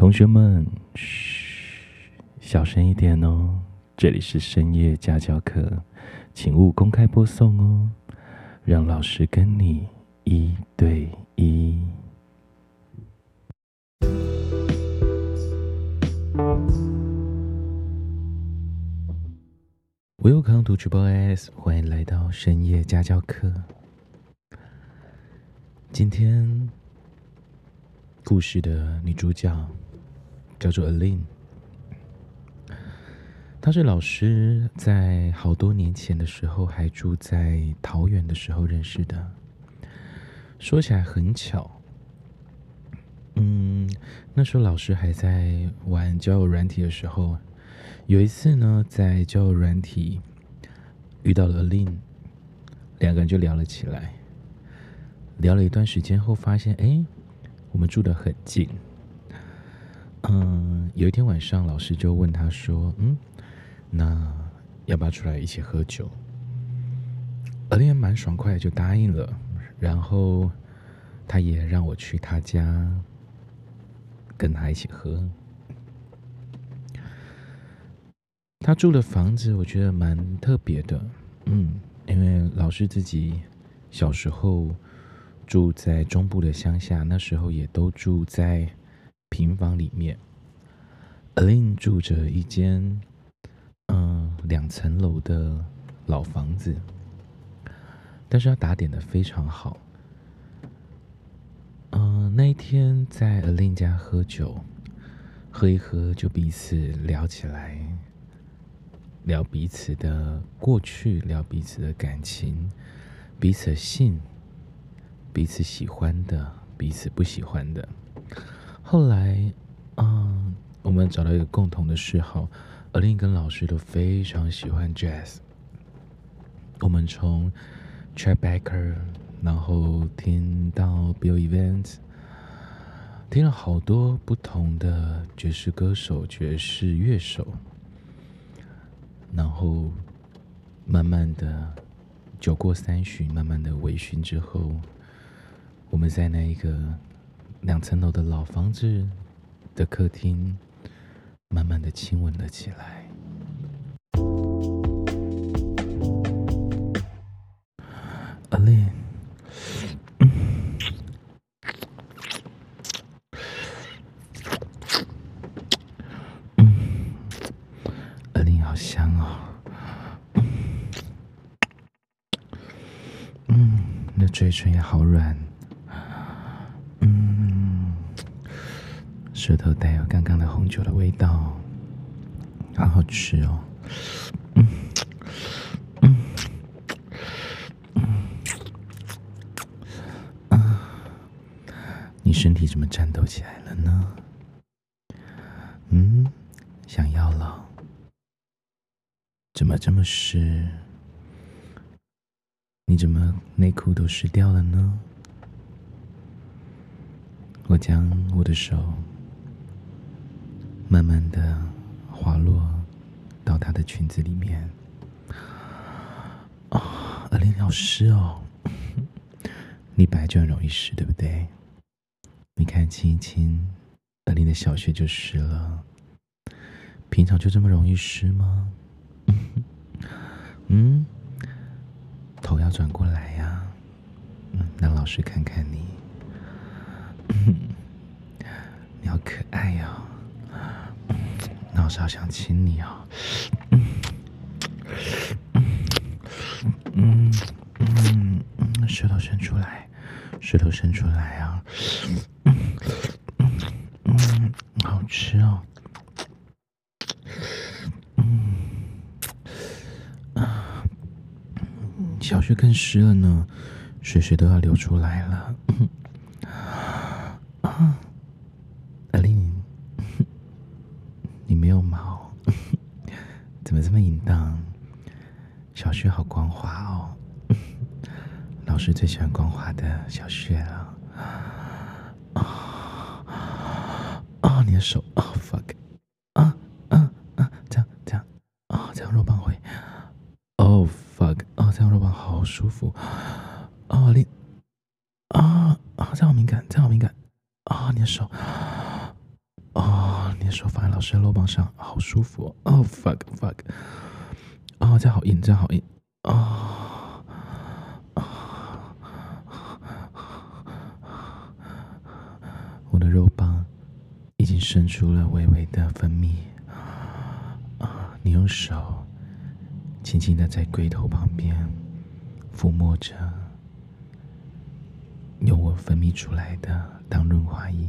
同学们，嘘，小声一点哦。这里是深夜家教课，请勿公开播送哦。让老师跟你一对一。Welcome to Triple S，欢迎来到深夜家教课。今天故事的女主角。叫做 Aline，她是老师在好多年前的时候还住在桃园的时候认识的。说起来很巧，嗯，那时候老师还在玩交友软体的时候，有一次呢，在交友软体遇到了 Aline，两个人就聊了起来。聊了一段时间后，发现哎，我们住得很近。嗯，有一天晚上，老师就问他说：“嗯，那要不要出来一起喝酒？”而丽蛮爽快就答应了，然后他也让我去他家跟他一起喝。他住的房子我觉得蛮特别的，嗯，因为老师自己小时候住在中部的乡下，那时候也都住在。平房里面 Alin 住着一间嗯两层楼的老房子，但是他打点的非常好。嗯，那一天在 Alin 家喝酒，喝一喝就彼此聊起来，聊彼此的过去，聊彼此的感情，彼此信，彼此喜欢的，彼此不喜欢的。后来，嗯，我们找到一个共同的嗜好而另一个老师都非常喜欢 Jazz。我们从 Chet Baker，然后听到 Bill Evans，听了好多不同的爵士歌手、爵士乐手，然后慢慢的酒过三巡，慢慢的微醺之后，我们在那一个。两层楼的老房子的客厅，慢慢的亲吻了起来。Aline，嗯，嗯，Aline 好香哦，嗯，那嘴唇也好软。舌头带有刚刚的红酒的味道，好好吃哦。嗯，你身体怎么颤抖起来了呢？嗯，想要了？怎么这么湿？你怎么内裤都湿掉了呢？我将我的手。慢慢的滑落到她的裙子里面，啊，Aline 好湿哦！你本来就很容易湿，对不对？你看，亲一亲，Aline 的小穴就湿了。平常就这么容易湿吗？嗯，头要转过来呀，啊，嗯，让老师看看你。你好可爱呀，我好想亲你啊！嗯嗯嗯嗯，舌头伸出来，舌头伸出来啊！嗯嗯嗯，好吃哦！嗯啊，小穴更湿了呢，水水都要流出来了。啊！怎么这么淫荡？小穴好光滑哦，老师最喜欢光滑的小穴了。啊啊！你的手啊，fuck！啊啊啊！这样这样啊，这样肉棒会。Oh fuck！啊，这样肉棒好舒服。啊你啊啊！这样好敏感，这样好敏感。啊，你的手。啊。你的手放在老师的肉棒上，好舒服哦。Oh fuck fuck，这样好硬，这样好硬啊！我的肉棒已经渗出了微微的分泌啊！你用手轻轻的在龟头旁边抚摸着，用我分泌出来的当润滑液。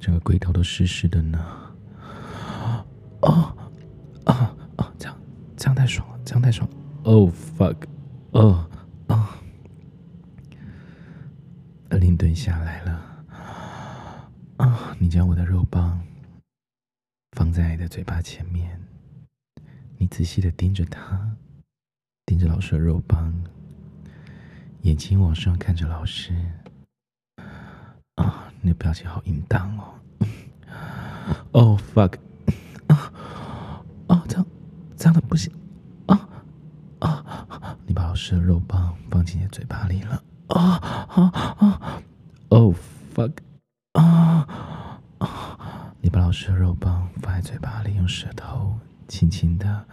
整个龟头都湿湿的呢，啊，啊啊，这样这样太爽了，这样太爽。了，Oh fuck，哦哦，林顿下来了，啊，你将我的肉棒放在你的嘴巴前面，你仔细的盯着他，盯着老师的肉棒，眼睛往上看着老师。啊。你的表情好淫荡哦！Oh fuck！脏，的不行啊啊！你把老师的肉棒放进你的嘴巴里了啊啊啊！Oh fuck！啊啊！你把老师的肉棒放在嘴巴里，用舌头轻轻的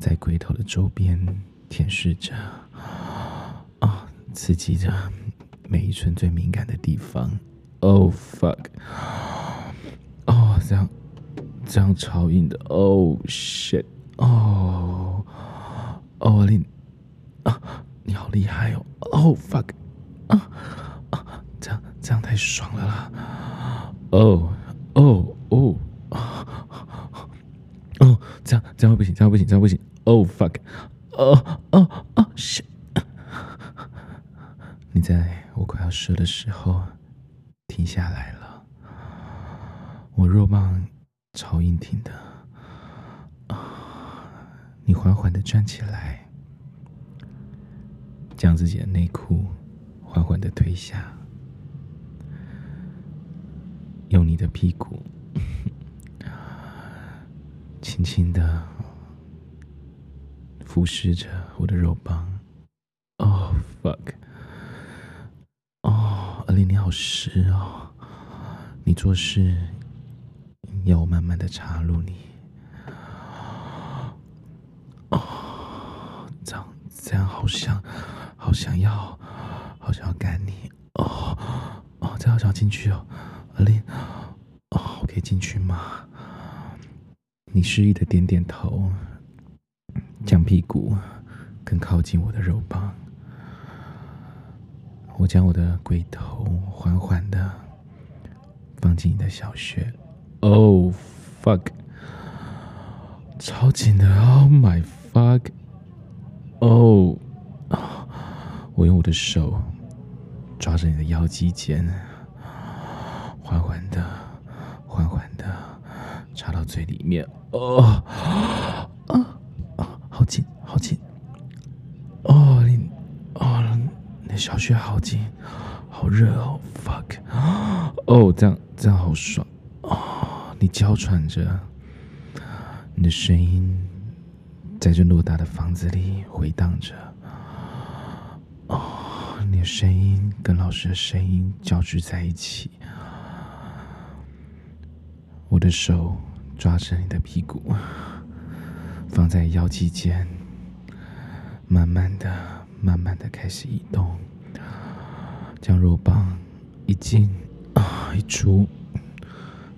在龟头的周边舔舐着啊，刺激着每一寸最敏感的地方。Oh fuck！哦，这样这样超硬的。Oh shit！哦哦，你啊，你好厉害哦！Oh fuck！啊啊，这样这样太爽了啦！Oh oh oh！哦，这样这样不行，这样不行，这样不行！Oh fuck！哦哦哦，shit！你在我快要射的时候。停下来了，我肉棒超硬挺的！你缓缓的站起来，将自己的内裤缓缓的推下，用你的屁股轻轻的俯视着我的肉棒。Oh fuck！哦，阿林你好湿哦！你做事要我慢慢的插入你哦，这样这样好想好想要好想要干你哦哦，这样好想进去哦，阿玲哦，我可以进去吗？你示意的点点头，将屁股更靠近我的肉棒。我将我的龟头缓缓的放进你的小穴，Oh fuck，超紧的，Oh my fuck！哦我用我的手抓着你的腰肌间，缓缓的、缓缓的插到最里面，哦，啊啊，好紧，好紧。哦，你，哦，你小穴好紧，好热哦，fuck，哦，这样这样好爽。哦，你娇喘着，你的声音在这偌大的房子里回荡着，哦，你的声音跟老师的声音交织在一起，我的手抓着你的屁股，放在腰际间，慢慢的、慢慢的开始移动。将肉棒一进啊一出，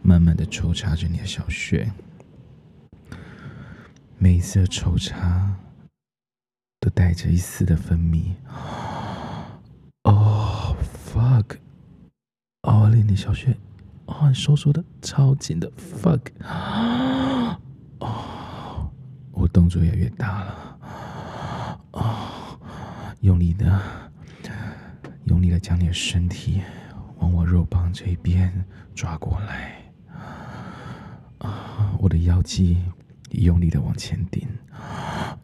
慢慢的抽插着你的小穴，每一次的抽插都带着一丝的分泌。哦，fuck！哦，令你小穴哦，收缩的超紧的，fuck！哦，我动作越来越大了，哦，用力的。用力的将你的身体往我肉棒这一边抓过来，啊，我的腰肌你用力的往前顶，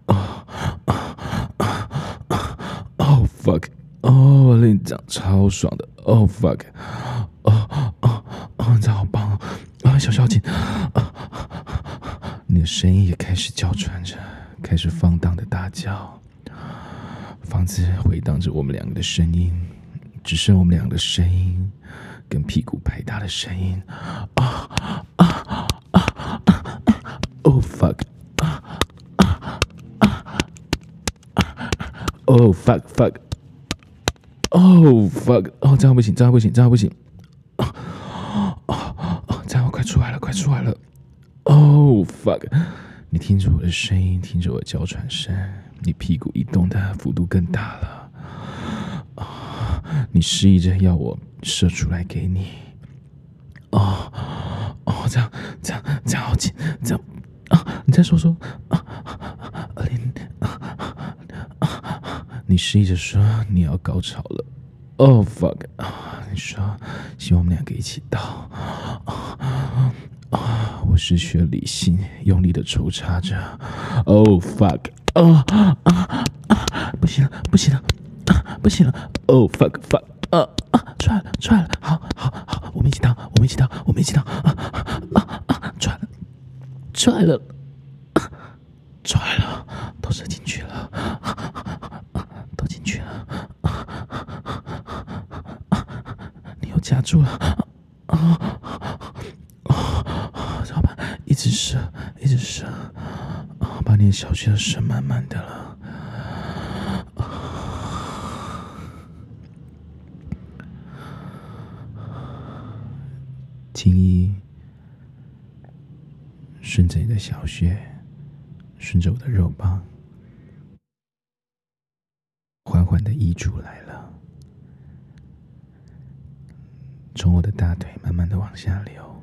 啊啊啊啊！Oh fuck！哦，令你这样超爽的！Oh fuck！哦哦哦，这好棒啊！小小姐，啊，你的声音也开始娇喘着，开始放荡的大叫，房子回荡着我们两个的声音。只剩我们俩的声音，跟屁股拍打的声音。啊啊！Oh fuck！！Oh fuck fuck！Oh fuck！哦，这样不行，这样不行，这样不行！啊啊啊！这样快出来了，快出来了！Oh fuck！你听着我的声音，听着我的娇喘声，你屁股一动的幅度更大了。啊！你示意着要我射出来给你。哦哦，这样这样这样好紧，这样再说说啊！阿玲啊啊！你示意着说你要高潮了。Oh fuck！啊！你说希望我们两个一起到。啊啊！我失去了理性，用力的抽插着。Oh fuck！啊啊啊！不行了，不行了。啊，不行了！Oh fuck fuck！啊啊，出来了，出来了！好，好，好，我们一起到，我们一起到，我们一起到！啊啊啊啊！出来了，出来了，出来了，都射进去了，都进去了！你又夹住了！啊啊！怎么办？一直射，一直射！啊，把你的小穴都射满满的了。轻易顺着你的小穴，顺着我的肉棒，缓缓的溢出来了，从我的大腿慢慢的往下流。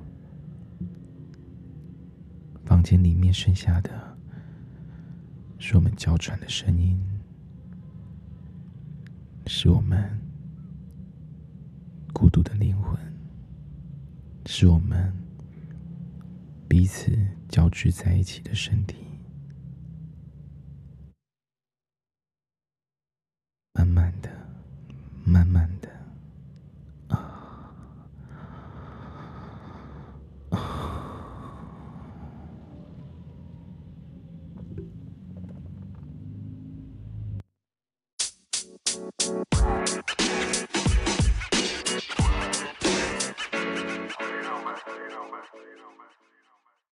房间里面剩下的是我们娇喘的声音，是我们孤独的灵魂。是我们彼此交织在一起的身体，慢慢的，慢慢的。